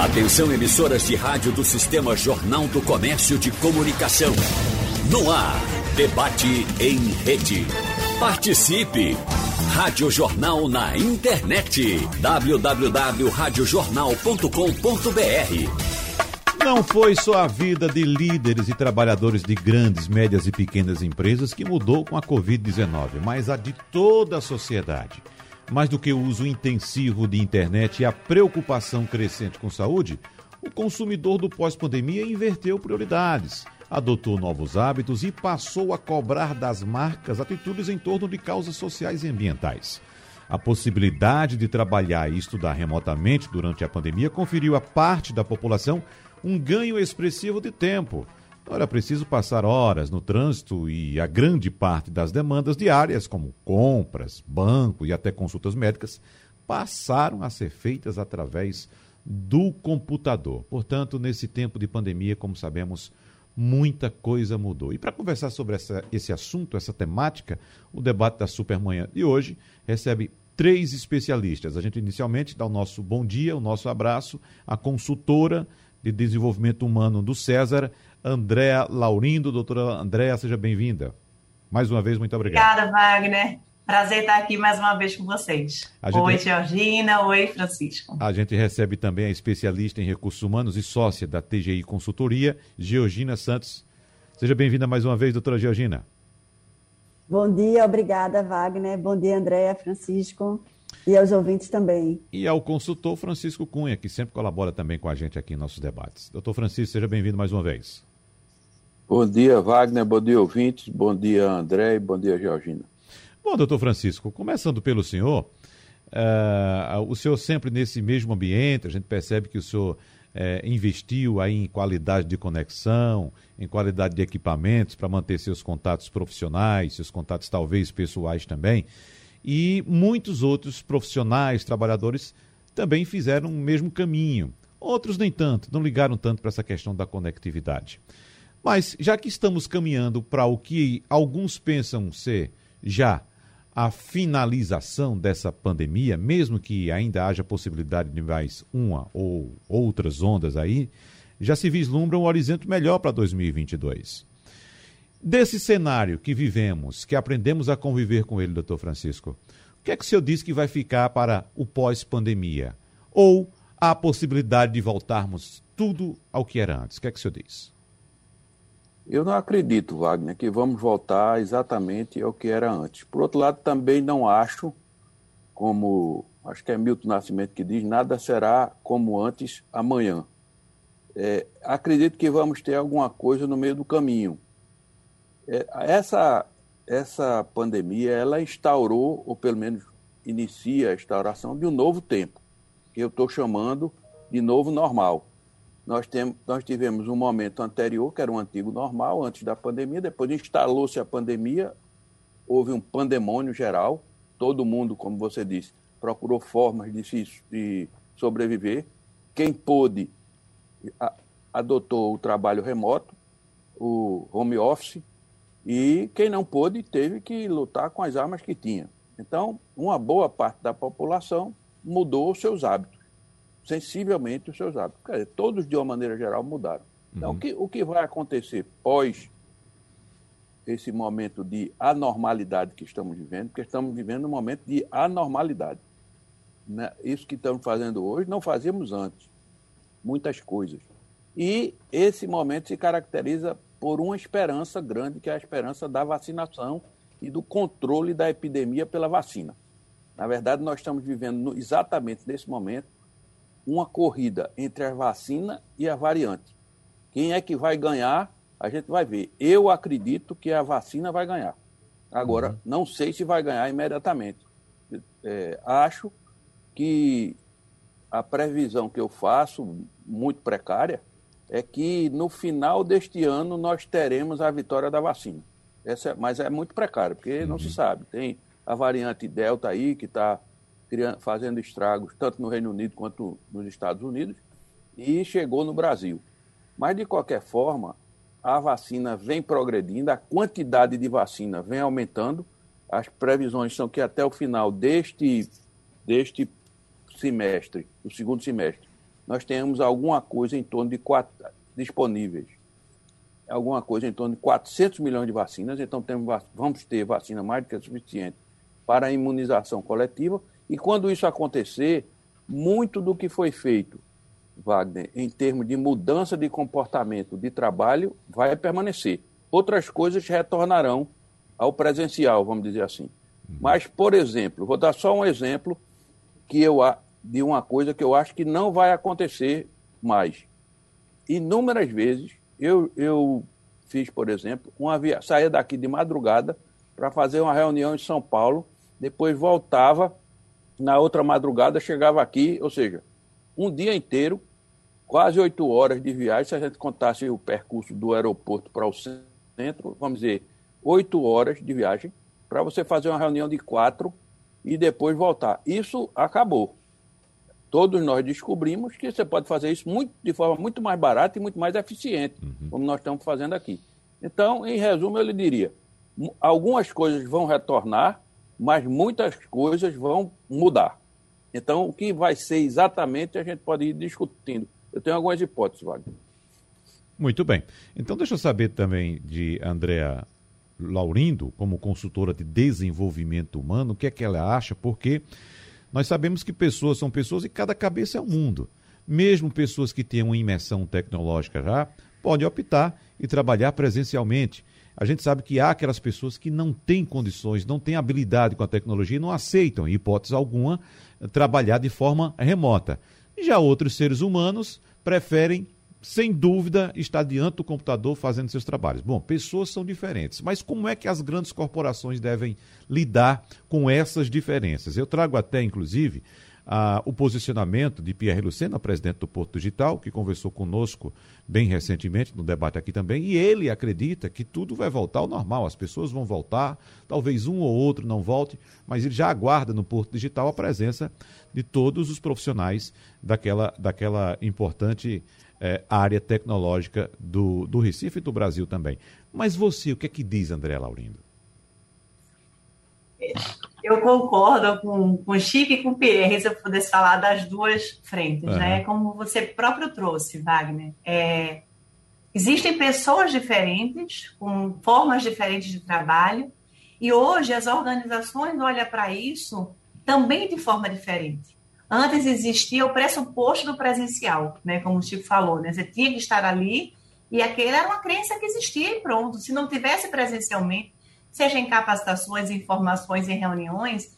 Atenção emissoras de rádio do Sistema Jornal do Comércio de Comunicação. No ar, debate em rede. Participe! Rádio Jornal na internet. www.radiojornal.com.br Não foi só a vida de líderes e trabalhadores de grandes, médias e pequenas empresas que mudou com a Covid-19, mas a de toda a sociedade. Mais do que o uso intensivo de internet e a preocupação crescente com saúde, o consumidor do pós-pandemia inverteu prioridades, adotou novos hábitos e passou a cobrar das marcas atitudes em torno de causas sociais e ambientais. A possibilidade de trabalhar e estudar remotamente durante a pandemia conferiu a parte da população um ganho expressivo de tempo não era preciso passar horas no trânsito e a grande parte das demandas diárias, como compras, banco e até consultas médicas, passaram a ser feitas através do computador. Portanto, nesse tempo de pandemia, como sabemos, muita coisa mudou. E para conversar sobre essa, esse assunto, essa temática, o debate da Supermanhã de hoje recebe três especialistas. A gente inicialmente dá o nosso bom dia, o nosso abraço à consultora de desenvolvimento humano do César, Andréa Laurindo. Doutora Andréa, seja bem-vinda. Mais uma vez, muito obrigado. Obrigada, Wagner. Prazer estar aqui mais uma vez com vocês. Gente... Oi, Georgina. Oi, Francisco. A gente recebe também a especialista em recursos humanos e sócia da TGI Consultoria, Georgina Santos. Seja bem-vinda mais uma vez, doutora Georgina. Bom dia, obrigada, Wagner. Bom dia, Andréa, Francisco. E aos ouvintes também. E ao consultor Francisco Cunha, que sempre colabora também com a gente aqui em nossos debates. Doutor Francisco, seja bem-vindo mais uma vez. Bom dia, Wagner. Bom dia, ouvintes. Bom dia, André. Bom dia, Georgina. Bom, doutor Francisco, começando pelo senhor, uh, o senhor sempre nesse mesmo ambiente, a gente percebe que o senhor uh, investiu aí em qualidade de conexão, em qualidade de equipamentos para manter seus contatos profissionais, seus contatos talvez pessoais também. E muitos outros profissionais, trabalhadores, também fizeram o mesmo caminho. Outros nem tanto, não ligaram tanto para essa questão da conectividade. Mas já que estamos caminhando para o que alguns pensam ser já a finalização dessa pandemia, mesmo que ainda haja possibilidade de mais uma ou outras ondas aí, já se vislumbra um horizonte melhor para 2022. Desse cenário que vivemos, que aprendemos a conviver com ele, doutor Francisco, o que é que o senhor diz que vai ficar para o pós-pandemia? Ou a possibilidade de voltarmos tudo ao que era antes? O que é que o senhor diz? Eu não acredito, Wagner, que vamos voltar exatamente ao que era antes. Por outro lado, também não acho, como acho que é Milton Nascimento que diz, nada será como antes amanhã. É, acredito que vamos ter alguma coisa no meio do caminho é, essa, essa pandemia, ela instaurou, ou pelo menos inicia a instauração de um novo tempo, que eu estou chamando de novo normal. Nós, tem, nós tivemos um momento anterior, que era um antigo normal, antes da pandemia, depois instalou-se a pandemia, houve um pandemônio geral, todo mundo, como você disse, procurou formas de, se, de sobreviver. Quem pôde a, adotou o trabalho remoto, o home office, e quem não pôde teve que lutar com as armas que tinha. Então, uma boa parte da população mudou os seus hábitos, sensivelmente os seus hábitos. Quer dizer, todos, de uma maneira geral, mudaram. Então, uhum. o, que, o que vai acontecer pós esse momento de anormalidade que estamos vivendo, porque estamos vivendo um momento de anormalidade. Né? Isso que estamos fazendo hoje não fazíamos antes. Muitas coisas. E esse momento se caracteriza por uma esperança grande, que é a esperança da vacinação e do controle da epidemia pela vacina. Na verdade, nós estamos vivendo exatamente nesse momento uma corrida entre a vacina e a variante. Quem é que vai ganhar? A gente vai ver. Eu acredito que a vacina vai ganhar. Agora, uhum. não sei se vai ganhar imediatamente. É, acho que a previsão que eu faço, muito precária, é que no final deste ano nós teremos a vitória da vacina. Essa, é, mas é muito precário, porque uhum. não se uhum. sabe. Tem a variante Delta aí, que está fazendo estragos tanto no Reino Unido quanto nos Estados Unidos, e chegou no Brasil. Mas, de qualquer forma, a vacina vem progredindo, a quantidade de vacina vem aumentando. As previsões são que até o final deste, deste semestre, o segundo semestre, nós tenhamos alguma coisa em torno de quatro disponíveis. Alguma coisa em torno de 400 milhões de vacinas, então temos, vamos ter vacina mais do que suficiente para a imunização coletiva. E quando isso acontecer, muito do que foi feito, Wagner, em termos de mudança de comportamento de trabalho, vai permanecer. Outras coisas retornarão ao presencial, vamos dizer assim. Uhum. Mas, por exemplo, vou dar só um exemplo que eu de uma coisa que eu acho que não vai acontecer mais. Inúmeras vezes eu, eu fiz, por exemplo, uma via... saía daqui de madrugada para fazer uma reunião em São Paulo, depois voltava na outra madrugada, chegava aqui, ou seja, um dia inteiro, quase oito horas de viagem, se a gente contasse o percurso do aeroporto para o centro, vamos dizer, oito horas de viagem, para você fazer uma reunião de quatro e depois voltar. Isso acabou. Todos nós descobrimos que você pode fazer isso muito, de forma muito mais barata e muito mais eficiente, uhum. como nós estamos fazendo aqui. Então, em resumo, eu lhe diria: algumas coisas vão retornar, mas muitas coisas vão mudar. Então, o que vai ser exatamente a gente pode ir discutindo. Eu tenho algumas hipóteses, Wagner. Muito bem. Então, deixa eu saber também de Andréa Laurindo, como consultora de desenvolvimento humano, o que é que ela acha, porque nós sabemos que pessoas são pessoas e cada cabeça é um mundo. Mesmo pessoas que têm uma imersão tecnológica já, podem optar e trabalhar presencialmente. A gente sabe que há aquelas pessoas que não têm condições, não têm habilidade com a tecnologia e não aceitam, em hipótese alguma, trabalhar de forma remota. Já outros seres humanos preferem sem dúvida, está diante do computador fazendo seus trabalhos. Bom, pessoas são diferentes, mas como é que as grandes corporações devem lidar com essas diferenças? Eu trago até, inclusive, o posicionamento de Pierre Lucena, presidente do Porto Digital, que conversou conosco bem recentemente no debate aqui também, e ele acredita que tudo vai voltar ao normal, as pessoas vão voltar, talvez um ou outro não volte, mas ele já aguarda no Porto Digital a presença de todos os profissionais daquela, daquela importante é, área tecnológica do, do Recife e do Brasil também. Mas você, o que é que diz, André Laurindo? Eu concordo com, com o Chico e com o Pierre, se eu pudesse falar das duas frentes, uhum. né? Como você próprio trouxe, Wagner. É, existem pessoas diferentes, com formas diferentes de trabalho, e hoje as organizações olham para isso também de forma diferente. Antes existia o pressuposto do presencial, né? Como o Chico falou, né? Você tinha que estar ali e aquela era uma crença que existia e pronto. Se não tivesse presencialmente, seja em capacitações, informações e reuniões,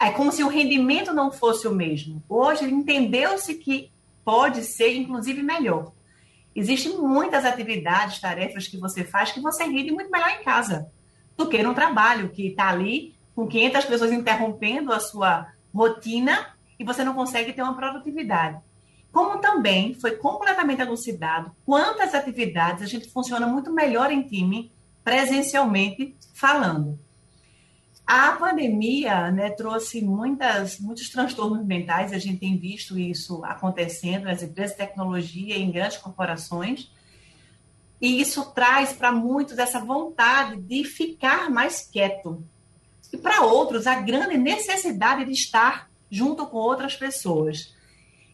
é como se o rendimento não fosse o mesmo. Hoje entendeu-se que pode ser, inclusive, melhor. Existem muitas atividades, tarefas que você faz que você rende muito melhor em casa do que no trabalho, que está ali com 500 pessoas interrompendo a sua rotina e você não consegue ter uma produtividade. Como também foi completamente elucidado quantas atividades a gente funciona muito melhor em time, presencialmente falando. A pandemia né, trouxe muitas, muitos transtornos mentais, a gente tem visto isso acontecendo nas empresas de tecnologia, em grandes corporações, e isso traz para muitos essa vontade de ficar mais quieto. E para outros, a grande necessidade de estar junto com outras pessoas.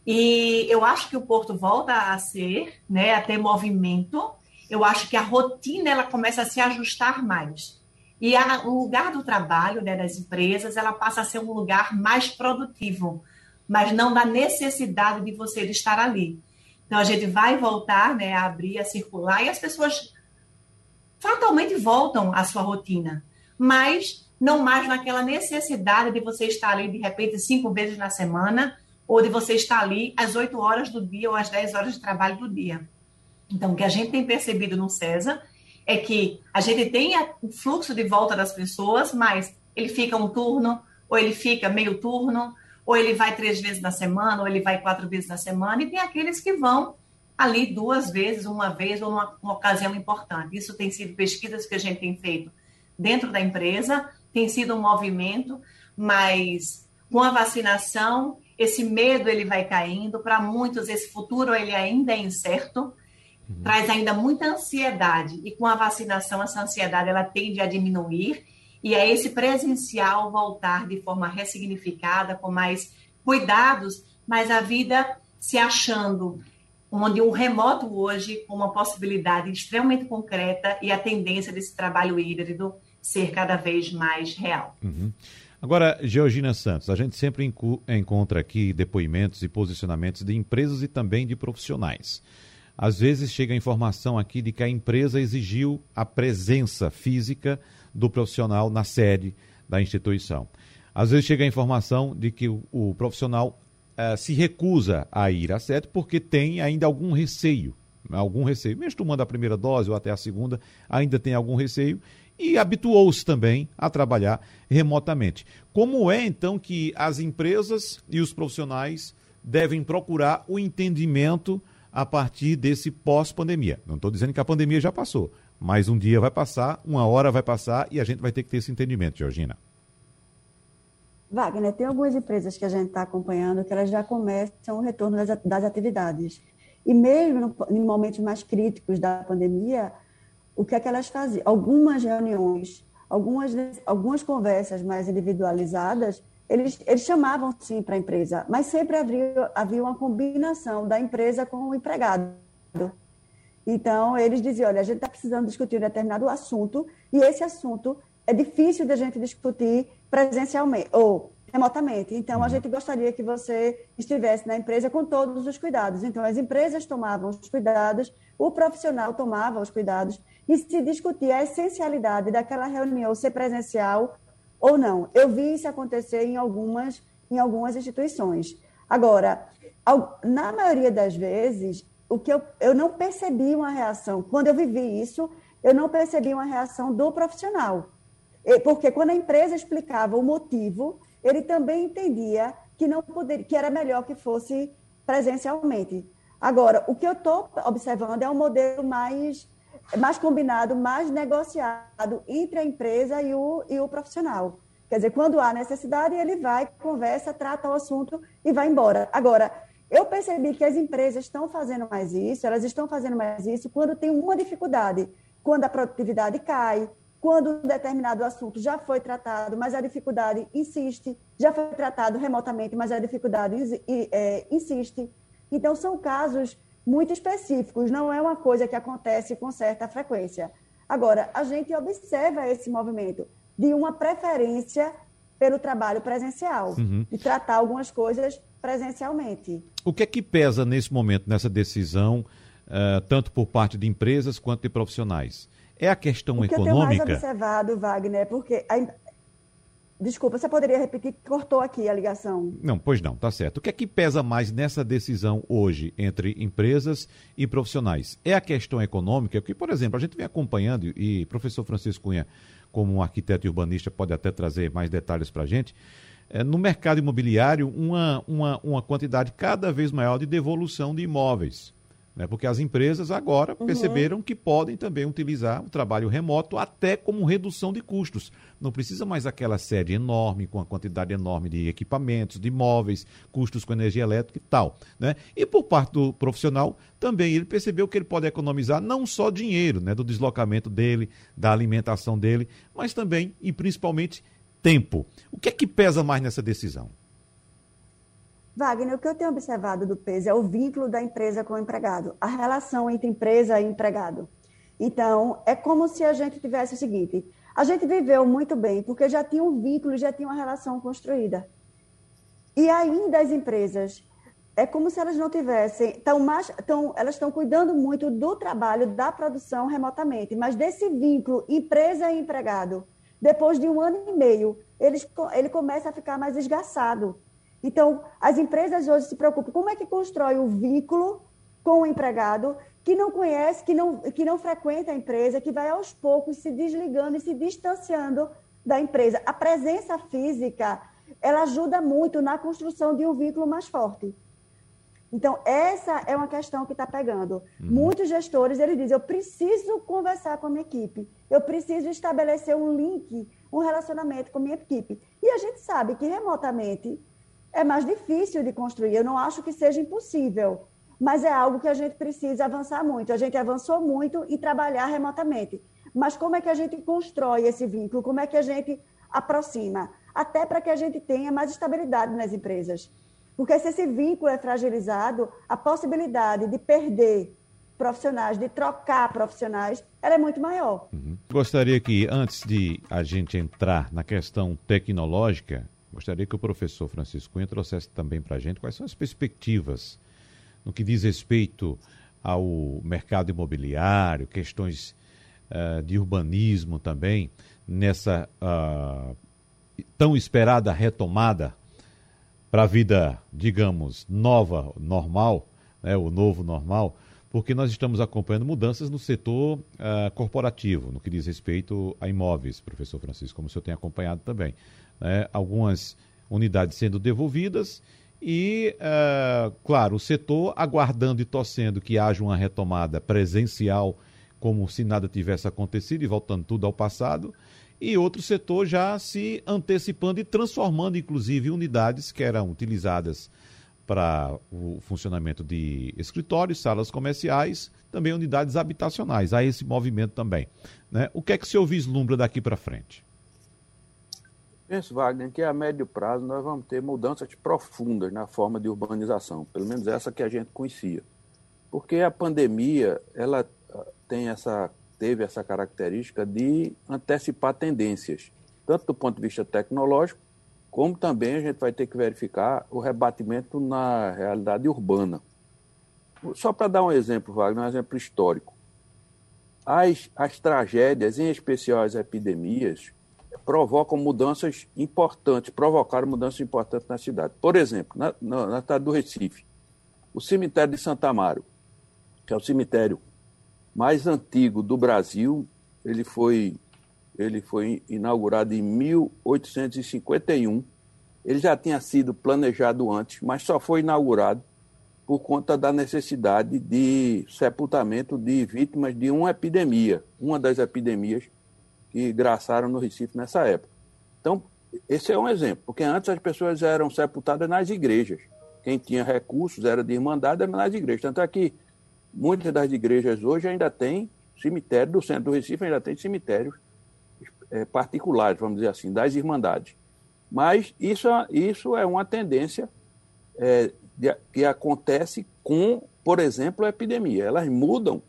E eu acho que o Porto volta a ser, né, a ter movimento. Eu acho que a rotina ela começa a se ajustar mais. E a, o lugar do trabalho né, das empresas ela passa a ser um lugar mais produtivo, mas não da necessidade de você estar ali. Então a gente vai voltar né, a abrir, a circular, e as pessoas fatalmente voltam à sua rotina. Mas não mais naquela necessidade de você estar ali, de repente, cinco vezes na semana, ou de você estar ali às 8 horas do dia ou às 10 horas de trabalho do dia. Então, o que a gente tem percebido no CESA é que a gente tem o fluxo de volta das pessoas, mas ele fica um turno, ou ele fica meio turno, ou ele vai três vezes na semana, ou ele vai quatro vezes na semana, e tem aqueles que vão ali duas vezes, uma vez, ou numa ocasião importante. Isso tem sido pesquisas que a gente tem feito dentro da empresa, tem sido um movimento, mas com a vacinação, esse medo ele vai caindo. Para muitos, esse futuro ele ainda é incerto, uhum. traz ainda muita ansiedade. E com a vacinação, essa ansiedade ela tende a diminuir. E é esse presencial voltar de forma ressignificada, com mais cuidados, mas a vida se achando onde o remoto hoje uma possibilidade extremamente concreta e a tendência desse trabalho híbrido ser cada vez mais real. Uhum. Agora, Georgina Santos, a gente sempre encontra aqui depoimentos e posicionamentos de empresas e também de profissionais. Às vezes chega a informação aqui de que a empresa exigiu a presença física do profissional na sede da instituição. Às vezes chega a informação de que o, o profissional uh, se recusa a ir à sede porque tem ainda algum receio. Algum receio. Mesmo tomando a primeira dose ou até a segunda, ainda tem algum receio e habituou-se também a trabalhar remotamente. Como é então que as empresas e os profissionais devem procurar o entendimento a partir desse pós-pandemia? Não estou dizendo que a pandemia já passou, mas um dia vai passar, uma hora vai passar e a gente vai ter que ter esse entendimento, Georgina. Wagner, tem algumas empresas que a gente está acompanhando que elas já começam o retorno das, atividades. E mesmo em momentos mais críticos da pandemia, o que é que elas faziam? Algumas reuniões, algumas, algumas conversas mais individualizadas, eles, eles chamavam sim para a empresa, mas sempre havia, havia uma combinação da empresa com o empregado. Então, eles diziam: olha, a gente está precisando discutir um determinado assunto, e esse assunto é difícil de a gente discutir presencialmente ou remotamente. Então, a uhum. gente gostaria que você estivesse na empresa com todos os cuidados. Então, as empresas tomavam os cuidados, o profissional tomava os cuidados e se discutia a essencialidade daquela reunião ser presencial ou não. Eu vi isso acontecer em algumas, em algumas instituições. Agora, na maioria das vezes, o que eu, eu não percebi uma reação. Quando eu vivi isso, eu não percebi uma reação do profissional. Porque quando a empresa explicava o motivo, ele também entendia que não poderia, que era melhor que fosse presencialmente. Agora, o que eu estou observando é um modelo mais mais combinado, mais negociado entre a empresa e o, e o profissional. Quer dizer, quando há necessidade, ele vai, conversa, trata o assunto e vai embora. Agora, eu percebi que as empresas estão fazendo mais isso, elas estão fazendo mais isso quando tem uma dificuldade, quando a produtividade cai, quando um determinado assunto já foi tratado, mas a dificuldade insiste, já foi tratado remotamente, mas a dificuldade é, insiste. Então, são casos muito específicos, não é uma coisa que acontece com certa frequência. Agora, a gente observa esse movimento de uma preferência pelo trabalho presencial, uhum. de tratar algumas coisas presencialmente. O que é que pesa nesse momento, nessa decisão, uh, tanto por parte de empresas quanto de profissionais? É a questão o que econômica? Eu tenho mais observado, Wagner, porque a, Desculpa, você poderia repetir que cortou aqui a ligação? Não, pois não, tá certo. O que é que pesa mais nessa decisão hoje entre empresas e profissionais? É a questão econômica, que, por exemplo, a gente vem acompanhando, e professor Francisco Cunha, como um arquiteto e urbanista, pode até trazer mais detalhes para a gente, é, no mercado imobiliário, uma, uma, uma quantidade cada vez maior de devolução de imóveis. Né? Porque as empresas agora uhum. perceberam que podem também utilizar o trabalho remoto até como redução de custos. Não precisa mais aquela sede enorme, com a quantidade enorme de equipamentos, de imóveis, custos com energia elétrica e tal. Né? E por parte do profissional, também ele percebeu que ele pode economizar não só dinheiro, né, do deslocamento dele, da alimentação dele, mas também e principalmente tempo. O que é que pesa mais nessa decisão? Wagner, o que eu tenho observado do peso é o vínculo da empresa com o empregado, a relação entre empresa e empregado. Então, é como se a gente tivesse o seguinte: a gente viveu muito bem, porque já tinha um vínculo, já tinha uma relação construída. E ainda as empresas, é como se elas não tivessem, tão mais, tão, elas estão cuidando muito do trabalho, da produção remotamente, mas desse vínculo empresa e empregado, depois de um ano e meio, ele, ele começa a ficar mais esgaçado. Então, as empresas hoje se preocupam como é que constrói o vínculo com o empregado que não conhece, que não, que não frequenta a empresa, que vai aos poucos se desligando e se distanciando da empresa. A presença física, ela ajuda muito na construção de um vínculo mais forte. Então, essa é uma questão que está pegando. Uhum. Muitos gestores, eles dizem, eu preciso conversar com a minha equipe, eu preciso estabelecer um link, um relacionamento com a minha equipe. E a gente sabe que remotamente é mais difícil de construir. Eu não acho que seja impossível, mas é algo que a gente precisa avançar muito. A gente avançou muito em trabalhar remotamente. Mas como é que a gente constrói esse vínculo? Como é que a gente aproxima? Até para que a gente tenha mais estabilidade nas empresas. Porque se esse vínculo é fragilizado, a possibilidade de perder profissionais, de trocar profissionais, ela é muito maior. Uhum. Gostaria que, antes de a gente entrar na questão tecnológica, gostaria que o professor Francisco Cunha trouxesse também para a gente quais são as perspectivas no que diz respeito ao mercado imobiliário, questões uh, de urbanismo também, nessa uh, tão esperada retomada para a vida, digamos, nova, normal, né, o novo normal, porque nós estamos acompanhando mudanças no setor uh, corporativo, no que diz respeito a imóveis, professor Francisco, como o senhor tem acompanhado também. Né? Algumas unidades sendo devolvidas e, uh, claro, o setor aguardando e torcendo que haja uma retomada presencial, como se nada tivesse acontecido e voltando tudo ao passado, e outro setor já se antecipando e transformando, inclusive, unidades que eram utilizadas para o funcionamento de escritórios, salas comerciais, também unidades habitacionais. Há esse movimento também. Né? O que é que o senhor vislumbra daqui para frente? Penso, Wagner, que a médio prazo nós vamos ter mudanças profundas na forma de urbanização, pelo menos essa que a gente conhecia. Porque a pandemia, ela ah, tem essa teve essa característica de antecipar tendências, tanto do ponto de vista tecnológico, como também a gente vai ter que verificar o rebatimento na realidade urbana. Só para dar um exemplo, Wagner, um exemplo histórico. As, as tragédias, em especial as epidemias, provocam mudanças importantes, provocaram mudanças importantes na cidade. Por exemplo, na, na, na cidade do Recife, o cemitério de Santa Amaro, que é o cemitério mais antigo do Brasil. Ele foi, ele foi inaugurado em 1851. Ele já tinha sido planejado antes, mas só foi inaugurado por conta da necessidade de sepultamento de vítimas de uma epidemia, uma das epidemias que graçaram no Recife nessa época. Então, esse é um exemplo, porque antes as pessoas eram sepultadas nas igrejas. Quem tinha recursos era de irmandade, era nas igrejas. Tanto é que muitas das igrejas hoje ainda têm cemitério, do centro do Recife ainda tem cemitérios é, particulares, vamos dizer assim, das irmandades. Mas isso, isso é uma tendência é, de, que acontece com, por exemplo, a epidemia. Elas mudam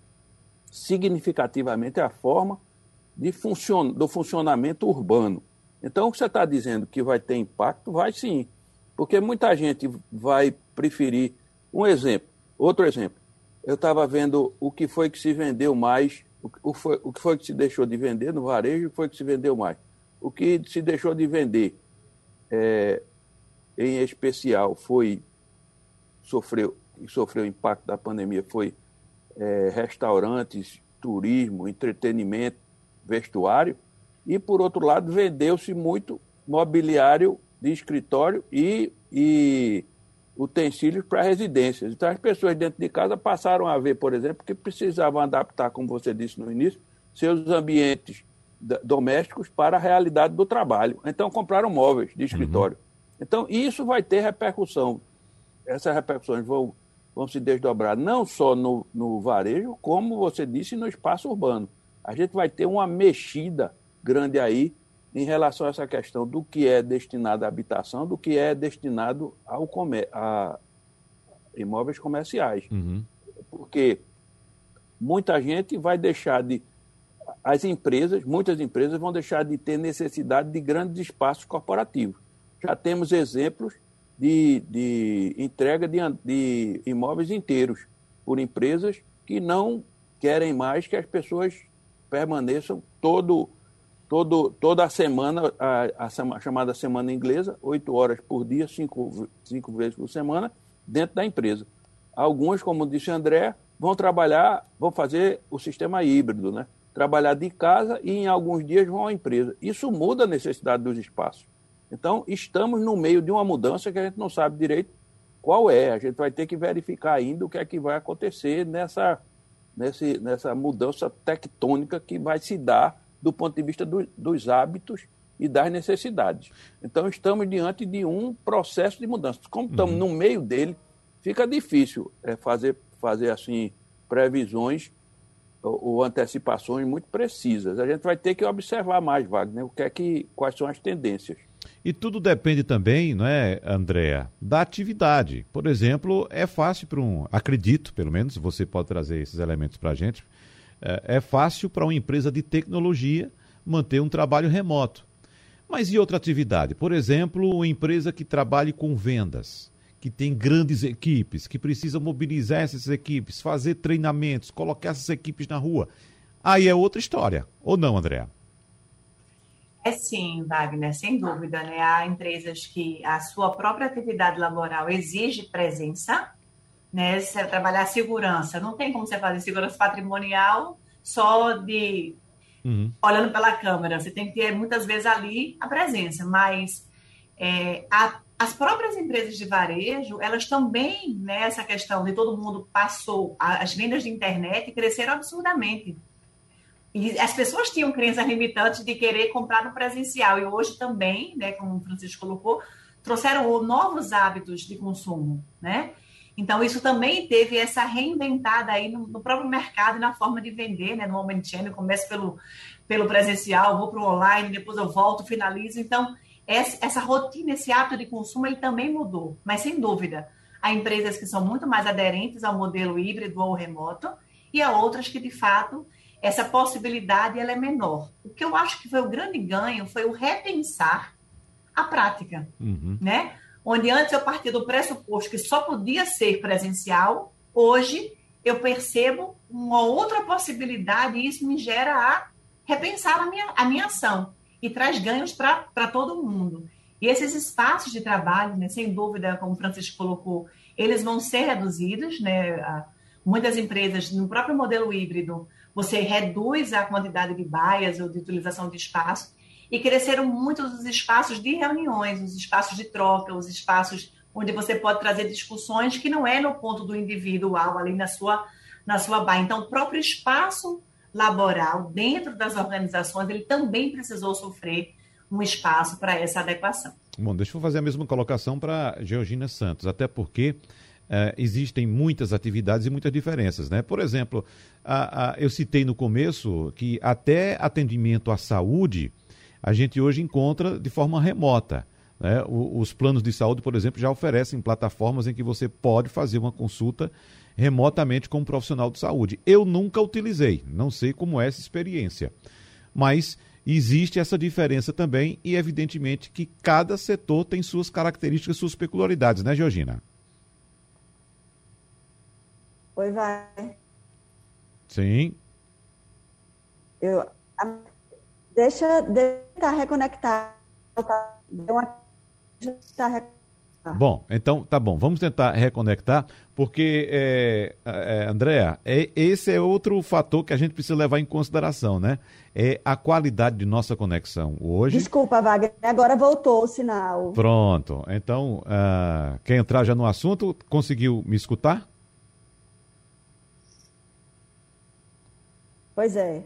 significativamente a forma de funcion, do funcionamento urbano. Então, o que você está dizendo que vai ter impacto, vai sim. Porque muita gente vai preferir. Um exemplo, outro exemplo eu estava vendo o que foi que se vendeu mais, o, foi, o que foi que se deixou de vender no varejo, o que foi que se vendeu mais. O que se deixou de vender, é, em especial, foi sofreu sofreu impacto da pandemia foi é, restaurantes, turismo, entretenimento, vestuário, e por outro lado vendeu-se muito mobiliário de escritório e, e utensílios para residências. Então, as pessoas dentro de casa passaram a ver, por exemplo, que precisavam adaptar, como você disse no início, seus ambientes domésticos para a realidade do trabalho. Então, compraram móveis de escritório. Uhum. Então, isso vai ter repercussão. Essas repercussões vão, vão se desdobrar não só no, no varejo, como você disse, no espaço urbano. A gente vai ter uma mexida grande aí em relação a essa questão do que é destinado à habitação, do que é destinado ao comer, a imóveis comerciais. Uhum. Porque muita gente vai deixar de. As empresas, muitas empresas vão deixar de ter necessidade de grandes espaços corporativos. Já temos exemplos de, de entrega de, de imóveis inteiros por empresas que não querem mais que as pessoas permaneçam todo todo, toda a semana, a, a, chamada semana inglesa, oito horas por dia, cinco, cinco vezes por semana, dentro da empresa. Alguns, como disse André, vão trabalhar, vão fazer o sistema híbrido, né? Trabalhar de casa e em alguns dias vão à empresa. Isso muda a necessidade dos espaços. Então, estamos no meio de uma mudança que a gente não sabe direito qual é. A gente vai ter que verificar ainda o que é que vai acontecer nessa, nesse, nessa mudança tectônica que vai se dar do ponto de vista do, dos hábitos e das necessidades. Então, estamos diante de um processo de mudança. Como estamos uhum. no meio dele, fica difícil é, fazer, fazer assim previsões ou, ou, antecipações muito precisas. A gente vai ter que observar mais, Wagner, o que é que, quais são as tendências. E tudo depende também, não é, Andréa, da atividade. Por exemplo, é fácil para um, acredito, pelo menos, você pode trazer esses elementos para a gente, é, é fácil para uma empresa de tecnologia manter um trabalho remoto. Mas e outra atividade? Por exemplo, uma empresa que trabalhe com vendas, que tem grandes equipes, que precisa mobilizar essas equipes, fazer treinamentos, colocar essas equipes na rua. Aí é outra história, ou não, Andréa? É sim, Wagner, sem dúvida, né? Há empresas que a sua própria atividade laboral exige presença, né? Você trabalhar segurança, não tem como você fazer segurança patrimonial só de uhum. olhando pela câmera. Você tem que ter muitas vezes ali a presença, mas é, a, as próprias empresas de varejo, elas também, né, essa questão de todo mundo passou, as vendas de internet cresceram absurdamente. E as pessoas tinham crenças limitantes de querer comprar no presencial. E hoje também, né, como o Francisco colocou, trouxeram novos hábitos de consumo, né? Então, isso também teve essa reinventada aí no, no próprio mercado e na forma de vender, né? No omnichannel, começo pelo, pelo presencial, vou para o online, depois eu volto, finalizo. Então, essa, essa rotina, esse hábito de consumo, ele também mudou. Mas, sem dúvida, há empresas que são muito mais aderentes ao modelo híbrido ou remoto e há outras que, de fato, essa possibilidade ela é menor. O que eu acho que foi o grande ganho foi o repensar a prática, uhum. né? Onde antes eu partia do pressuposto que só podia ser presencial, hoje eu percebo uma outra possibilidade e isso me gera a repensar a minha, a minha ação e traz ganhos para todo mundo. E esses espaços de trabalho, né, sem dúvida, como o Francisco colocou, eles vão ser reduzidos, né? Muitas empresas, no próprio modelo híbrido, você reduz a quantidade de baias ou de utilização de espaço, e cresceram muito os espaços de reuniões, os espaços de troca, os espaços onde você pode trazer discussões que não é no ponto do individual, ali na sua, na sua baia. Então, o próprio espaço laboral dentro das organizações, ele também precisou sofrer um espaço para essa adequação. Bom, deixa eu fazer a mesma colocação para Georgina Santos, até porque Uh, existem muitas atividades e muitas diferenças, né? Por exemplo, a, a, eu citei no começo que até atendimento à saúde a gente hoje encontra de forma remota. Né? O, os planos de saúde, por exemplo, já oferecem plataformas em que você pode fazer uma consulta remotamente com um profissional de saúde. Eu nunca utilizei, não sei como é essa experiência, mas existe essa diferença também e evidentemente que cada setor tem suas características, suas peculiaridades, né, Georgina? Oi, vai. Sim. Eu, deixa, deixa reconectar. Bom, então tá bom. Vamos tentar reconectar, porque, é, é, Andréa, é, esse é outro fator que a gente precisa levar em consideração, né? É a qualidade de nossa conexão hoje. Desculpa, Wagner, agora voltou o sinal. Pronto. Então, uh, quer entrar já no assunto? Conseguiu me escutar? Pois é.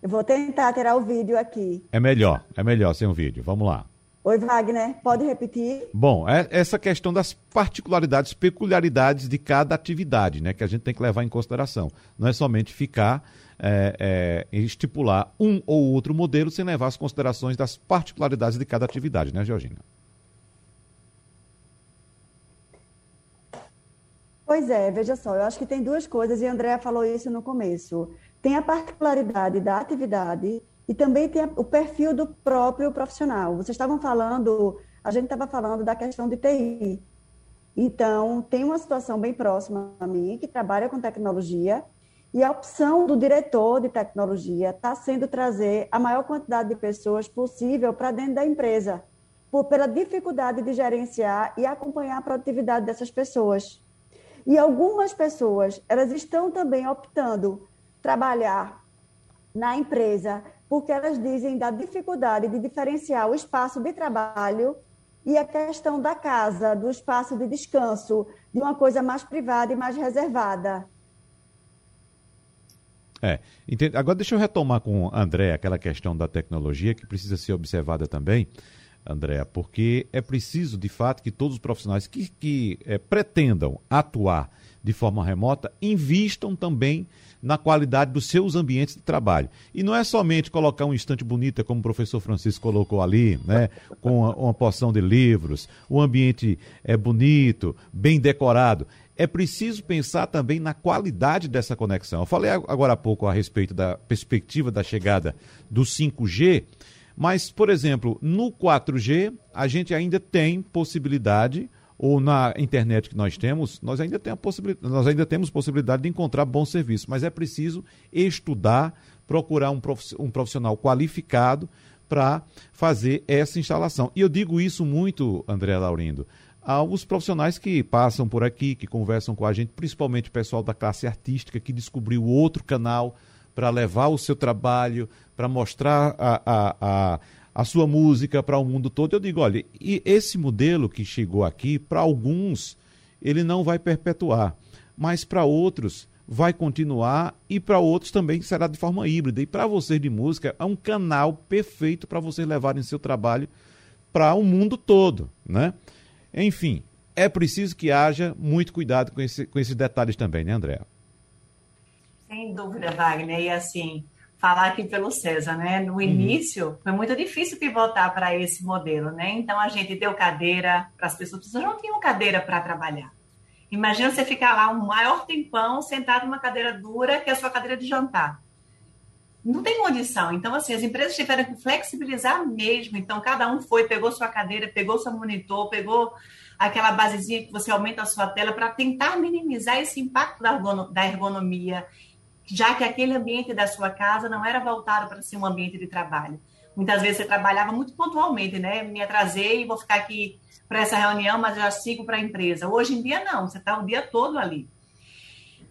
Eu vou tentar tirar o vídeo aqui. É melhor, é melhor sem o vídeo. Vamos lá. Oi, Wagner, pode repetir? Bom, é essa questão das particularidades, peculiaridades de cada atividade, né, que a gente tem que levar em consideração. Não é somente ficar é, é, estipular um ou outro modelo sem levar as considerações das particularidades de cada atividade, né, Georgina? Pois é, veja só, eu acho que tem duas coisas, e a Andrea falou isso no começo tem a particularidade da atividade e também tem o perfil do próprio profissional. Vocês estavam falando, a gente estava falando da questão de TI. Então, tem uma situação bem próxima a mim, que trabalha com tecnologia, e a opção do diretor de tecnologia está sendo trazer a maior quantidade de pessoas possível para dentro da empresa, por, pela dificuldade de gerenciar e acompanhar a produtividade dessas pessoas. E algumas pessoas, elas estão também optando trabalhar na empresa, porque elas dizem da dificuldade de diferenciar o espaço de trabalho e a questão da casa, do espaço de descanso, de uma coisa mais privada e mais reservada. É, agora deixa eu retomar com André aquela questão da tecnologia que precisa ser observada também, André, porque é preciso, de fato, que todos os profissionais que, que é, pretendam atuar de forma remota, invistam também na qualidade dos seus ambientes de trabalho. E não é somente colocar um instante bonito, como o professor Francisco colocou ali, né, com uma, uma porção de livros, o ambiente é bonito, bem decorado. É preciso pensar também na qualidade dessa conexão. Eu falei agora há pouco a respeito da perspectiva da chegada do 5G, mas, por exemplo, no 4G, a gente ainda tem possibilidade ou na internet que nós temos, nós ainda, tem nós ainda temos possibilidade de encontrar bom serviço, mas é preciso estudar, procurar um profissional qualificado para fazer essa instalação. E eu digo isso muito, André Laurindo, aos profissionais que passam por aqui, que conversam com a gente, principalmente o pessoal da classe artística que descobriu outro canal para levar o seu trabalho, para mostrar a, a, a a sua música para o mundo todo. Eu digo, olha, e esse modelo que chegou aqui, para alguns, ele não vai perpetuar, mas para outros vai continuar e para outros também será de forma híbrida. E para vocês de música, é um canal perfeito para vocês levarem seu trabalho para o mundo todo, né? Enfim, é preciso que haja muito cuidado com, esse, com esses detalhes também, né, André? Sem dúvida, Wagner. E assim, falar aqui pelo César, né? No uhum. início uhum. foi muito difícil pivotar para esse modelo, né? Então a gente deu cadeira para as pessoas, as pessoas não tinham cadeira para trabalhar. Imagina você ficar lá um maior tempão sentado numa cadeira dura, que é a sua cadeira de jantar. Não tem condição. Então, assim, as empresas tiveram que flexibilizar mesmo. Então, cada um foi, pegou sua cadeira, pegou seu monitor, pegou aquela basezinha que você aumenta a sua tela para tentar minimizar esse impacto da ergonomia já que aquele ambiente da sua casa não era voltado para ser um ambiente de trabalho. Muitas vezes você trabalhava muito pontualmente, né? Me atrasei e vou ficar aqui para essa reunião, mas já sigo para a empresa. Hoje em dia, não, você está o dia todo ali.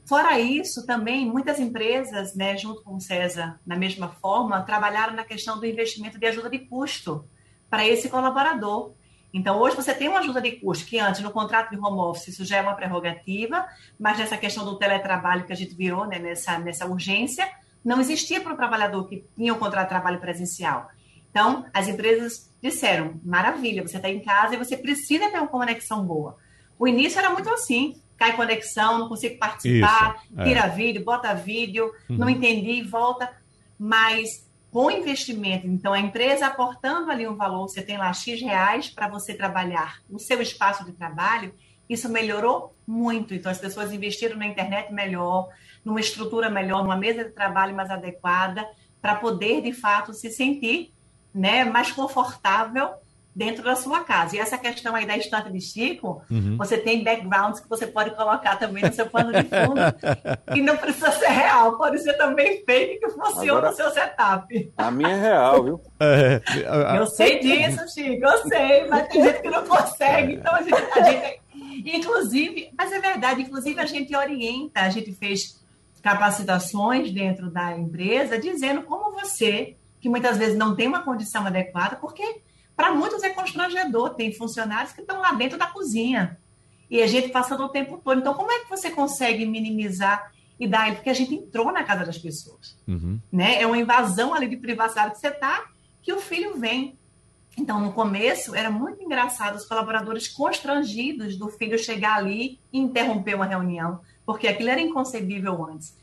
Fora isso, também muitas empresas, né, junto com o César, na mesma forma, trabalharam na questão do investimento de ajuda de custo para esse colaborador. Então, hoje você tem uma ajuda de custo, que antes, no contrato de home office, isso já é uma prerrogativa, mas nessa questão do teletrabalho que a gente virou, né, nessa, nessa urgência, não existia para o trabalhador que tinha o um contrato de trabalho presencial. Então, as empresas disseram: maravilha, você está em casa e você precisa ter uma conexão boa. O início era muito assim: cai conexão, não consigo participar, Isso, é. tira vídeo, bota vídeo, uhum. não entendi, volta. Mas com investimento, então a empresa aportando ali um valor, você tem lá X reais para você trabalhar no seu espaço de trabalho, isso melhorou muito. Então as pessoas investiram na internet melhor, numa estrutura melhor, numa mesa de trabalho mais adequada, para poder de fato se sentir né, mais confortável dentro da sua casa. E essa questão aí da estante de Chico, uhum. você tem backgrounds que você pode colocar também no seu pano de fundo, e não precisa ser real, pode ser também fake que funciona Agora, no seu setup. A minha é real, viu? É, eu sei disso, Chico, eu sei, mas tem gente que não consegue, então a gente, a gente inclusive, mas é verdade, inclusive a gente orienta, a gente fez capacitações dentro da empresa dizendo como você, que muitas vezes não tem uma condição adequada, porque para muitos é constrangedor, tem funcionários que estão lá dentro da cozinha e a gente passando o tempo todo. Então, como é que você consegue minimizar e dar Porque a gente entrou na casa das pessoas. Uhum. Né? É uma invasão ali de privacidade que você está, que o filho vem. Então, no começo, era muito engraçado os colaboradores constrangidos do filho chegar ali e interromper uma reunião, porque aquilo era inconcebível antes.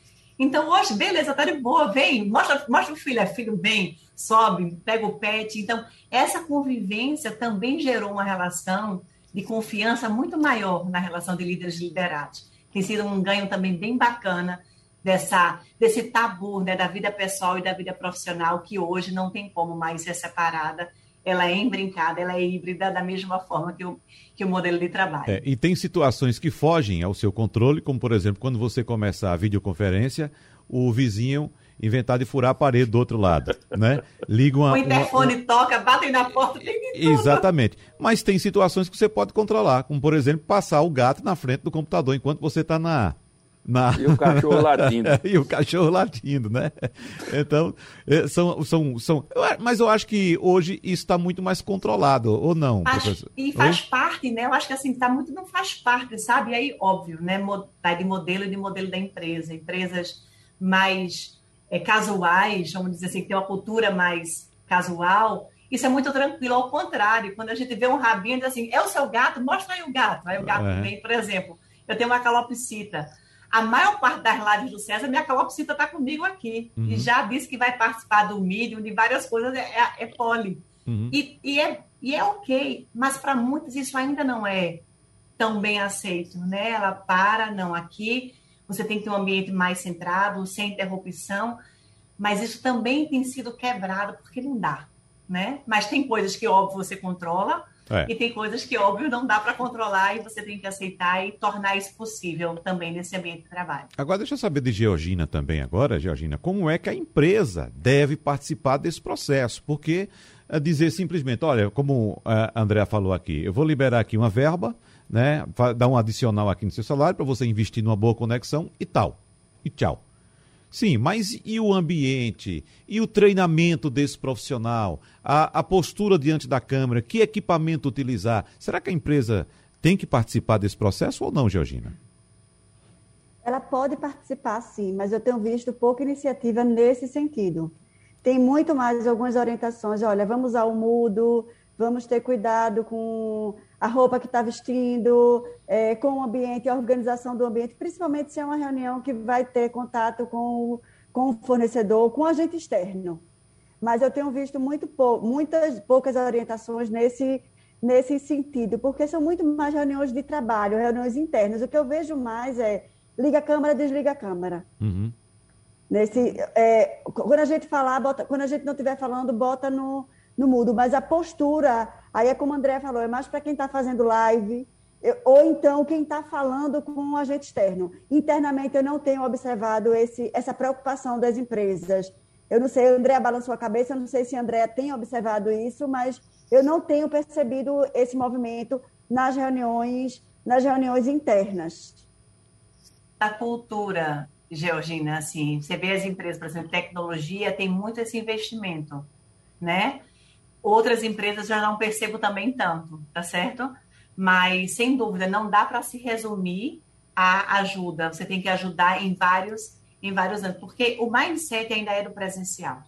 Então, hoje, beleza, tá de boa, vem, mostra, mostra o filho, é filho, vem, sobe, pega o pet. Então, essa convivência também gerou uma relação de confiança muito maior na relação de líderes liderados. Tem sido um ganho também bem bacana dessa, desse tabu né, da vida pessoal e da vida profissional, que hoje não tem como mais ser separada. Ela é embrincada, ela é híbrida da mesma forma que o, que o modelo de trabalho. É, e tem situações que fogem ao seu controle, como por exemplo, quando você começa a videoconferência, o vizinho inventar de furar a parede do outro lado, né? Liga uma, o interfone uma, toca, batem na porta, tem que Exatamente. Mas tem situações que você pode controlar, como por exemplo, passar o gato na frente do computador enquanto você está na, na... E o cachorro latindo. e o cachorro latindo, né? Então, é, são, são, são. Mas eu acho que hoje isso está muito mais controlado, ou não? Faz, e faz Oi? parte, né? Eu acho que assim, está muito, não faz parte, sabe? E aí, óbvio, né? Vai de modelo e de modelo da empresa. Empresas mais é, casuais, vamos dizer assim, que tem uma cultura mais casual, isso é muito tranquilo. Ao contrário, quando a gente vê um rabinho, diz assim, é o seu gato? Mostra aí o gato. Aí o gato é. vem, por exemplo, eu tenho uma calopsita. A maior parte das lives do César, minha calopsita está comigo aqui. Uhum. E já disse que vai participar do Medium, de várias coisas, é, é, é poli. Uhum. E, e, é, e é ok, mas para muitos isso ainda não é tão bem aceito, né? Ela para, não, aqui você tem que ter um ambiente mais centrado, sem interrupção, mas isso também tem sido quebrado, porque não dá, né? Mas tem coisas que, óbvio, você controla, é. E tem coisas que, óbvio, não dá para controlar e você tem que aceitar e tornar isso possível também nesse ambiente de trabalho. Agora, deixa eu saber de Georgina também agora, Georgina, como é que a empresa deve participar desse processo? Porque é dizer simplesmente, olha, como a Andrea falou aqui, eu vou liberar aqui uma verba, né, dar um adicional aqui no seu salário para você investir numa boa conexão e tal. E tchau. Sim, mas e o ambiente? E o treinamento desse profissional? A, a postura diante da câmera? Que equipamento utilizar? Será que a empresa tem que participar desse processo ou não, Georgina? Ela pode participar, sim, mas eu tenho visto pouca iniciativa nesse sentido. Tem muito mais algumas orientações. Olha, vamos ao mudo, vamos ter cuidado com a roupa que está vestindo, é, com o ambiente, a organização do ambiente, principalmente se é uma reunião que vai ter contato com, com o fornecedor, com o agente externo. Mas eu tenho visto muito pou, muitas poucas orientações nesse, nesse sentido, porque são muito mais reuniões de trabalho, reuniões internas. O que eu vejo mais é liga a câmera, desliga a câmera. Uhum. Nesse, é, quando a gente falar, bota, quando a gente não estiver falando, bota no, no mudo, mas a postura, aí é como o André falou, é mais para quem está fazendo live, ou então quem está falando com um agente externo. Internamente, eu não tenho observado esse, essa preocupação das empresas. Eu não sei, o André balançou a cabeça, eu não sei se a André tem observado isso, mas eu não tenho percebido esse movimento nas reuniões, nas reuniões internas. A cultura, Georgina, assim, você vê as empresas, por exemplo, tecnologia, tem muito esse investimento, né? Outras empresas já não percebo também tanto, tá certo? Mas, sem dúvida, não dá para se resumir a ajuda. Você tem que ajudar em vários, em vários anos, porque o mindset ainda é do presencial.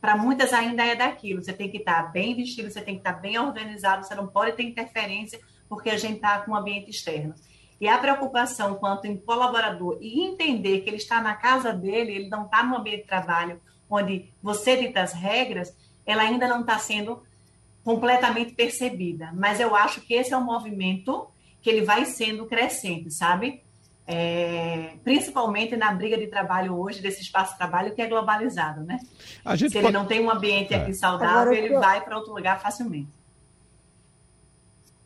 Para muitas ainda é daquilo. Você tem que estar tá bem vestido, você tem que estar tá bem organizado, você não pode ter interferência, porque a gente está com um ambiente externo. E a preocupação quanto em colaborador e entender que ele está na casa dele, ele não está no ambiente de trabalho onde você dita as regras, ela ainda não está sendo completamente percebida. Mas eu acho que esse é um movimento que ele vai sendo crescente, sabe? É, principalmente na briga de trabalho hoje, desse espaço de trabalho que é globalizado, né? Se pode... ele não tem um ambiente é. aqui saudável, Agora, ele eu... vai para outro lugar facilmente.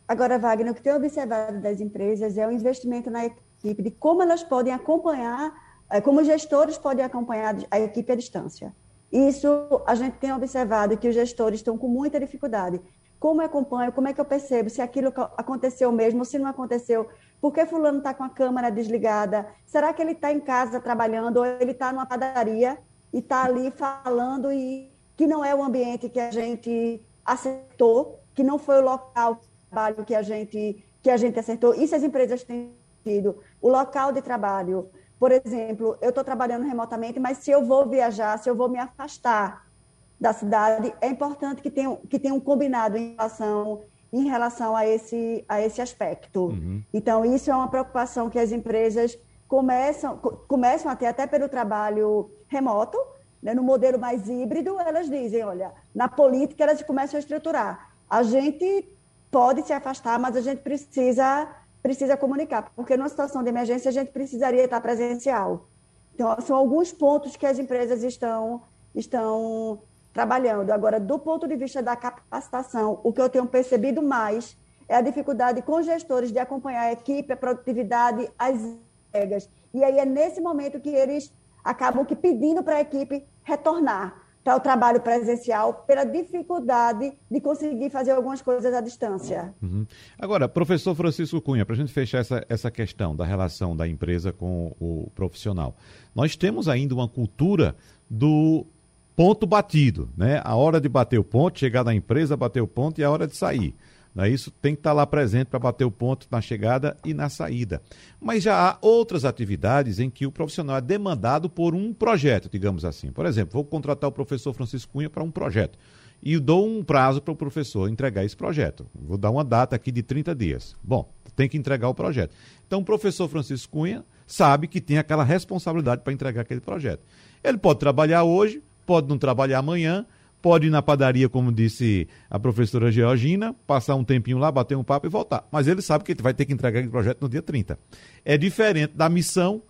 Agora, Wagner, o que tem observado das empresas é o investimento na equipe, de como elas podem acompanhar, é, como os gestores podem acompanhar a equipe à distância. Isso a gente tem observado que os gestores estão com muita dificuldade. Como eu acompanho, como é que eu percebo se aquilo aconteceu mesmo, se não aconteceu? Por que fulano está com a câmera desligada? Será que ele está em casa trabalhando ou ele está numa padaria e está ali falando e que não é o ambiente que a gente acertou, que não foi o local de trabalho que a gente que a gente acertou? Isso as empresas têm tido. O local de trabalho, por exemplo, eu estou trabalhando remotamente, mas se eu vou viajar, se eu vou me afastar da cidade, é importante que tenha, que tenha um combinado em relação, em relação a, esse, a esse aspecto. Uhum. Então, isso é uma preocupação que as empresas começam, começam a ter até pelo trabalho remoto, né, no modelo mais híbrido, elas dizem, olha, na política elas começam a estruturar. A gente pode se afastar, mas a gente precisa precisa comunicar, porque numa situação de emergência a gente precisaria estar presencial. Então, são alguns pontos que as empresas estão, estão trabalhando. Agora, do ponto de vista da capacitação, o que eu tenho percebido mais é a dificuldade com gestores de acompanhar a equipe, a produtividade, as regras. E aí é nesse momento que eles acabam que pedindo para a equipe retornar para o trabalho presencial pela dificuldade de conseguir fazer algumas coisas à distância. Uhum. Agora, professor Francisco Cunha, para a gente fechar essa, essa questão da relação da empresa com o profissional, nós temos ainda uma cultura do ponto batido, né? A hora de bater o ponto, chegar na empresa, bater o ponto e a hora de sair. Né? Isso tem que estar lá presente para bater o ponto na chegada e na saída. Mas já há outras atividades em que o profissional é demandado por um projeto, digamos assim. Por exemplo, vou contratar o professor Francisco Cunha para um projeto. e dou um prazo para o professor entregar esse projeto. Vou dar uma data aqui de 30 dias. Bom, tem que entregar o projeto. Então, o professor Francisco Cunha sabe que tem aquela responsabilidade para entregar aquele projeto. Ele pode trabalhar hoje, pode não trabalhar amanhã, pode ir na padaria, como disse a professora Georgina, passar um tempinho lá, bater um papo e voltar. Mas ele sabe que ele vai ter que entregar aquele projeto no dia 30. É diferente da missão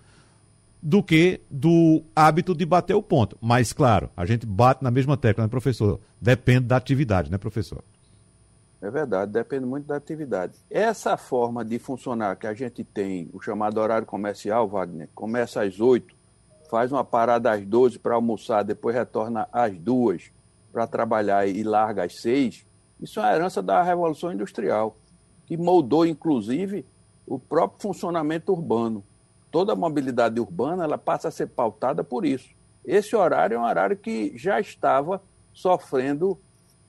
do que do hábito de bater o ponto. Mas, claro, a gente bate na mesma tecla, né, professor? Depende da atividade, né, professor? É verdade, depende muito da atividade. Essa forma de funcionar que a gente tem, o chamado horário comercial, Wagner, começa às 8, faz uma parada às 12 para almoçar, depois retorna às 2 para trabalhar e larga às 6, isso é uma herança da Revolução Industrial, que moldou, inclusive, o próprio funcionamento urbano toda a mobilidade urbana ela passa a ser pautada por isso. Esse horário é um horário que já estava sofrendo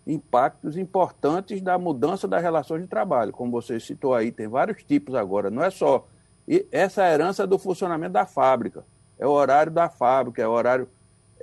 impactos importantes da mudança das relações de trabalho. Como você citou aí, tem vários tipos agora, não é só e essa herança do funcionamento da fábrica. É o horário da fábrica, é o horário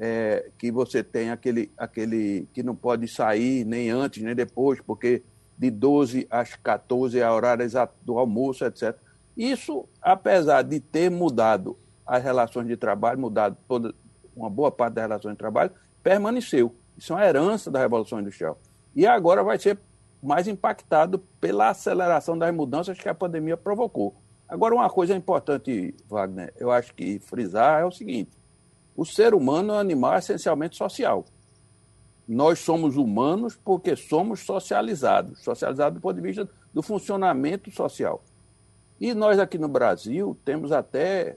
é, que você tem aquele, aquele que não pode sair nem antes nem depois, porque de 12 às 14 é o horário do almoço, etc. Isso, apesar de ter mudado as relações de trabalho, mudado toda uma boa parte das relações de trabalho, permaneceu. Isso é uma herança da Revolução Industrial. E agora vai ser mais impactado pela aceleração das mudanças que a pandemia provocou. Agora, uma coisa importante, Wagner, eu acho que frisar é o seguinte: o ser humano é um animal essencialmente social. Nós somos humanos porque somos socializados socializados do ponto de vista do funcionamento social. E nós aqui no Brasil temos até,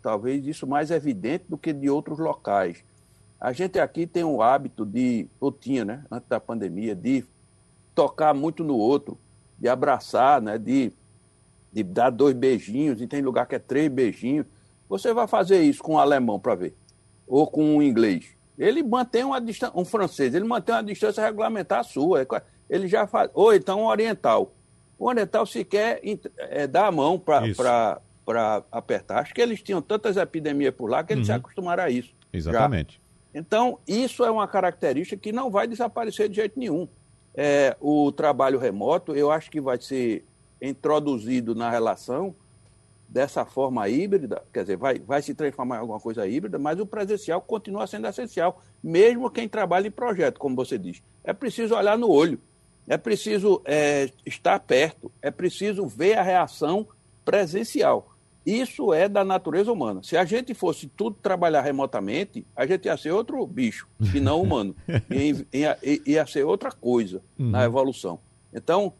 talvez, isso mais evidente do que de outros locais. A gente aqui tem o hábito de, ou tinha, né, antes da pandemia, de tocar muito no outro, de abraçar, né, de, de dar dois beijinhos, e tem lugar que é três beijinhos. Você vai fazer isso com um alemão para ver, ou com um inglês. Ele mantém uma distância, um francês, ele mantém uma distância regulamentar sua. Ele já faz, ou então um oriental o Oriental sequer é, dá a mão para apertar. Acho que eles tinham tantas epidemias por lá que eles uhum. se acostumaram a isso. Exatamente. Já. Então, isso é uma característica que não vai desaparecer de jeito nenhum. É, o trabalho remoto, eu acho que vai ser introduzido na relação dessa forma híbrida, quer dizer, vai, vai se transformar em alguma coisa híbrida, mas o presencial continua sendo essencial, mesmo quem trabalha em projeto, como você diz. É preciso olhar no olho. É preciso é, estar perto, é preciso ver a reação presencial. Isso é da natureza humana. Se a gente fosse tudo trabalhar remotamente, a gente ia ser outro bicho, e não humano. ia, ia, ia, ser outra coisa uhum. na evolução. Então,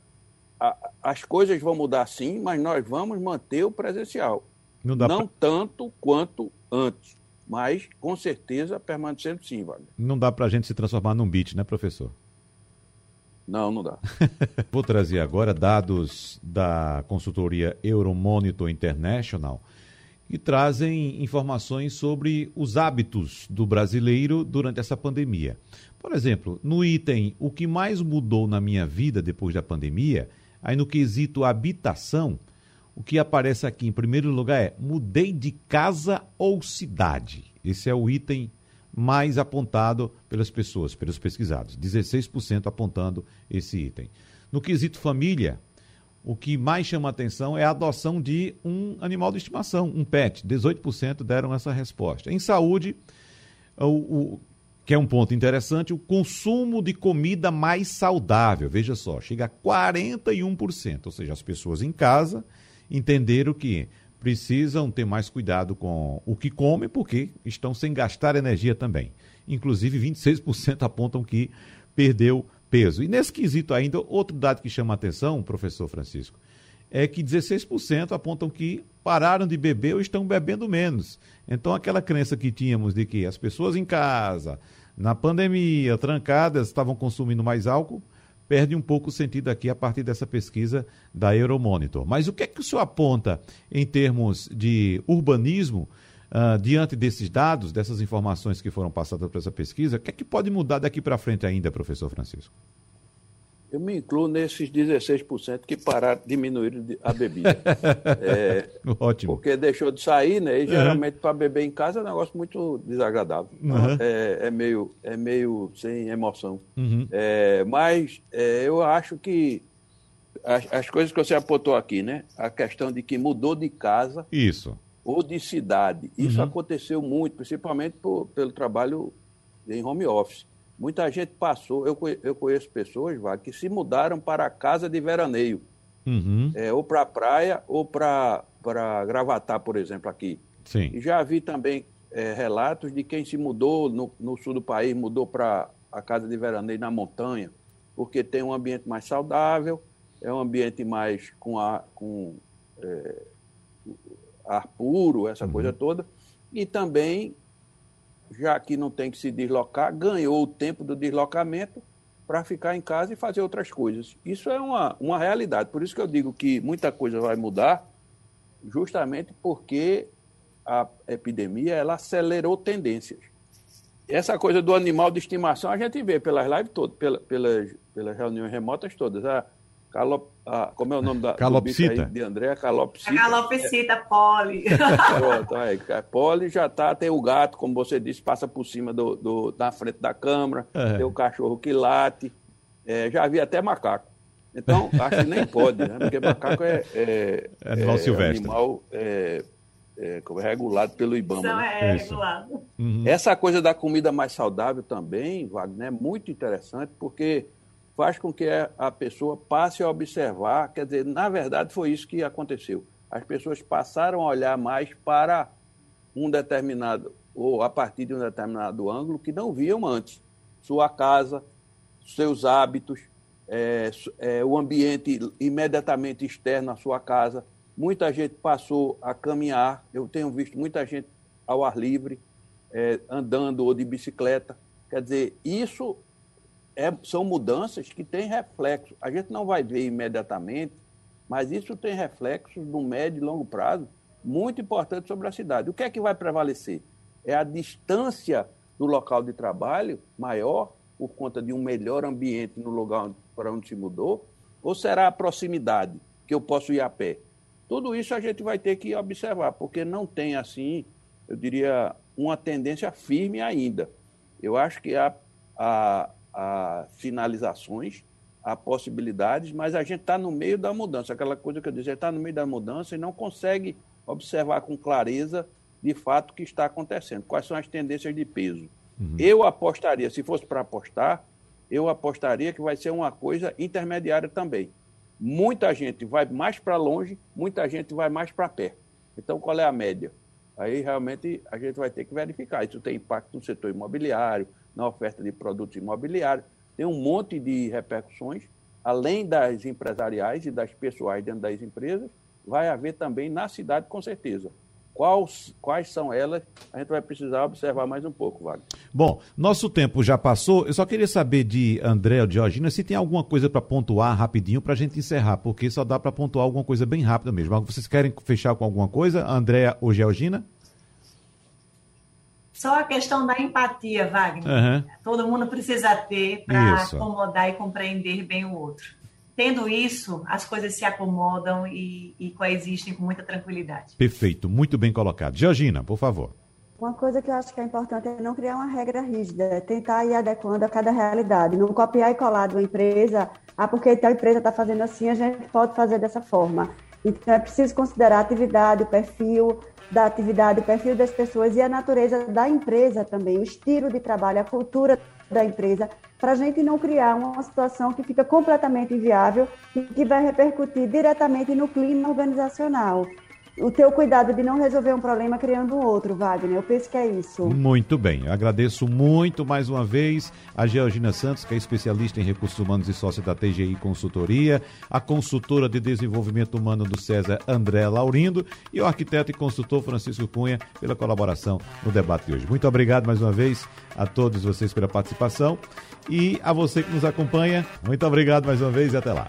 a, as coisas vão mudar sim, mas nós vamos manter o presencial. Não, não pra... tanto quanto antes, mas com certeza permanecendo sim, Wagner. Não dá para a gente se transformar num beat, né, professor? Não, não dá. Vou trazer agora dados da consultoria Euromonitor International que trazem informações sobre os hábitos do brasileiro durante essa pandemia. Por exemplo, no item O que mais mudou na minha vida depois da pandemia, aí no quesito habitação, o que aparece aqui em primeiro lugar é mudei de casa ou cidade. Esse é o item mais apontado pelas pessoas, pelos pesquisados. 16% apontando esse item. No quesito família, o que mais chama atenção é a adoção de um animal de estimação, um pet. 18% deram essa resposta. Em saúde, o, o, que é um ponto interessante, o consumo de comida mais saudável. Veja só, chega a 41%. Ou seja, as pessoas em casa entenderam que precisam ter mais cuidado com o que comem, porque estão sem gastar energia também. Inclusive, 26% apontam que perdeu peso. E nesse quesito ainda, outro dado que chama a atenção, professor Francisco, é que 16% apontam que pararam de beber ou estão bebendo menos. Então, aquela crença que tínhamos de que as pessoas em casa, na pandemia, trancadas, estavam consumindo mais álcool, perde um pouco o sentido aqui a partir dessa pesquisa da Euromonitor. Mas o que é que o senhor aponta em termos de urbanismo uh, diante desses dados, dessas informações que foram passadas por essa pesquisa? O que é que pode mudar daqui para frente ainda, professor Francisco? Eu me incluo nesses 16% que pararam, diminuíram a bebida. é, Ótimo. Porque deixou de sair, né? E geralmente uhum. para beber em casa é um negócio muito desagradável. Uhum. É, é, meio, é meio sem emoção. Uhum. É, mas é, eu acho que as, as, coisas que você apontou aqui, né? A questão de que mudou de casa. Isso. Ou de cidade. Isso uhum. aconteceu muito, principalmente por, pelo trabalho em home office. Muita gente passou, eu, eu conheço pessoas Vá, que se mudaram para a casa de veraneio, uhum. é, ou para a praia, ou para Gravatar, por exemplo, aqui. Sim. E já vi também é, relatos de quem se mudou no, no sul do país, mudou para a casa de veraneio na montanha, porque tem um ambiente mais saudável, é um ambiente mais com ar, com, é, ar puro, essa uhum. coisa toda, e também já que não tem que se deslocar, ganhou o tempo do deslocamento para ficar em casa e fazer outras coisas. Isso é uma, uma realidade. Por isso que eu digo que muita coisa vai mudar, justamente porque a epidemia ela acelerou tendências. Essa coisa do animal de estimação a gente vê pelas lives todas, pela, pelas, pelas reuniões remotas todas. A, Calop, ah, como é o nome da calopsita. de André? Calopsita. A calopsita, poli. Pronto, aí, poli já tá, tem o gato, como você disse, passa por cima do, do na frente da câmara, é. tem o cachorro que late, é, já vi até macaco. Então, acho que nem pode, né? Porque macaco é, é, é animal silvestre. Animal é, é, regulado pelo IBAMA. Não, né? é regulado. Uhum. Essa coisa da comida mais saudável também, Wagner, é muito interessante, porque faz com que a pessoa passe a observar, quer dizer, na verdade foi isso que aconteceu. As pessoas passaram a olhar mais para um determinado, ou a partir de um determinado ângulo que não viam antes. Sua casa, seus hábitos, é, é, o ambiente imediatamente externo à sua casa. Muita gente passou a caminhar, eu tenho visto muita gente ao ar livre, é, andando ou de bicicleta. Quer dizer, isso é, são mudanças que têm reflexo. A gente não vai ver imediatamente, mas isso tem reflexos no médio e longo prazo muito importantes sobre a cidade. O que é que vai prevalecer? É a distância do local de trabalho maior, por conta de um melhor ambiente no lugar para onde se mudou, ou será a proximidade, que eu posso ir a pé? Tudo isso a gente vai ter que observar, porque não tem, assim, eu diria, uma tendência firme ainda. Eu acho que a, a, a finalizações, a possibilidades, mas a gente está no meio da mudança. Aquela coisa que eu disse, está no meio da mudança e não consegue observar com clareza, de fato, o que está acontecendo. Quais são as tendências de peso. Uhum. Eu apostaria, se fosse para apostar, eu apostaria que vai ser uma coisa intermediária também. Muita gente vai mais para longe, muita gente vai mais para perto. Então, qual é a média? Aí realmente a gente vai ter que verificar. Isso tem impacto no setor imobiliário, na oferta de produtos imobiliários. Tem um monte de repercussões, além das empresariais e das pessoais dentro das empresas, vai haver também na cidade, com certeza. Quais, quais são elas? A gente vai precisar observar mais um pouco, Wagner. Bom, nosso tempo já passou. Eu só queria saber de André ou de Georgina se tem alguma coisa para pontuar rapidinho para a gente encerrar, porque só dá para pontuar alguma coisa bem rápida mesmo. Vocês querem fechar com alguma coisa, André ou Georgina? Só a questão da empatia, Wagner. Uhum. Todo mundo precisa ter para acomodar e compreender bem o outro. Tendo isso, as coisas se acomodam e, e coexistem com muita tranquilidade. Perfeito, muito bem colocado. Georgina, por favor. Uma coisa que eu acho que é importante é não criar uma regra rígida, é tentar ir adequando a cada realidade, não copiar e colar de uma empresa, ah, porque a empresa está fazendo assim, a gente pode fazer dessa forma. Então é preciso considerar a atividade, o perfil, da atividade, o perfil das pessoas e a natureza da empresa também, o estilo de trabalho, a cultura da empresa, para a gente não criar uma situação que fica completamente inviável e que vai repercutir diretamente no clima organizacional o teu cuidado de não resolver um problema criando outro, Wagner. Eu penso que é isso. Muito bem. agradeço muito mais uma vez a Georgina Santos, que é especialista em recursos humanos e sócia da TGI Consultoria, a consultora de desenvolvimento humano do César André Laurindo e o arquiteto e consultor Francisco Cunha pela colaboração no debate de hoje. Muito obrigado mais uma vez a todos vocês pela participação e a você que nos acompanha. Muito obrigado mais uma vez e até lá.